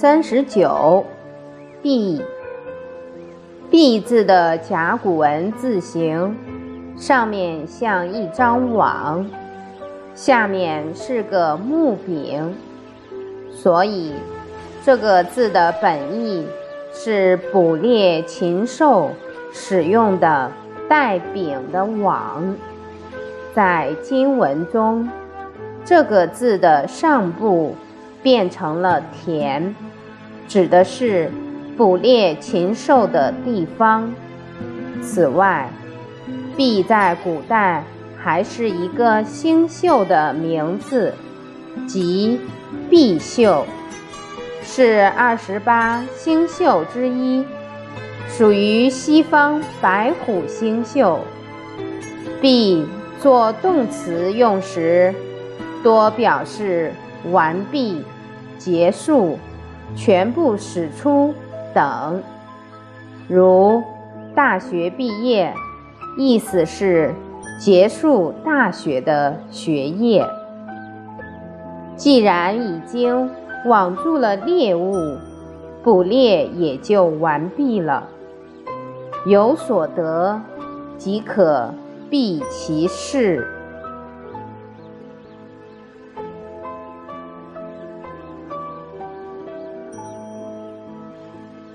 三十九，，B。B 字的甲骨文字形，上面像一张网，下面是个木柄，所以这个字的本意是捕猎禽兽使用的带柄的网。在经文中，这个字的上部变成了田，指的是。捕猎禽兽的地方。此外，毕在古代还是一个星宿的名字，即毕宿，是二十八星宿之一，属于西方白虎星宿。毕做动词用时，多表示完毕、结束、全部使出。等，如大学毕业，意思是结束大学的学业。既然已经网住了猎物，捕猎也就完毕了。有所得，即可毕其事。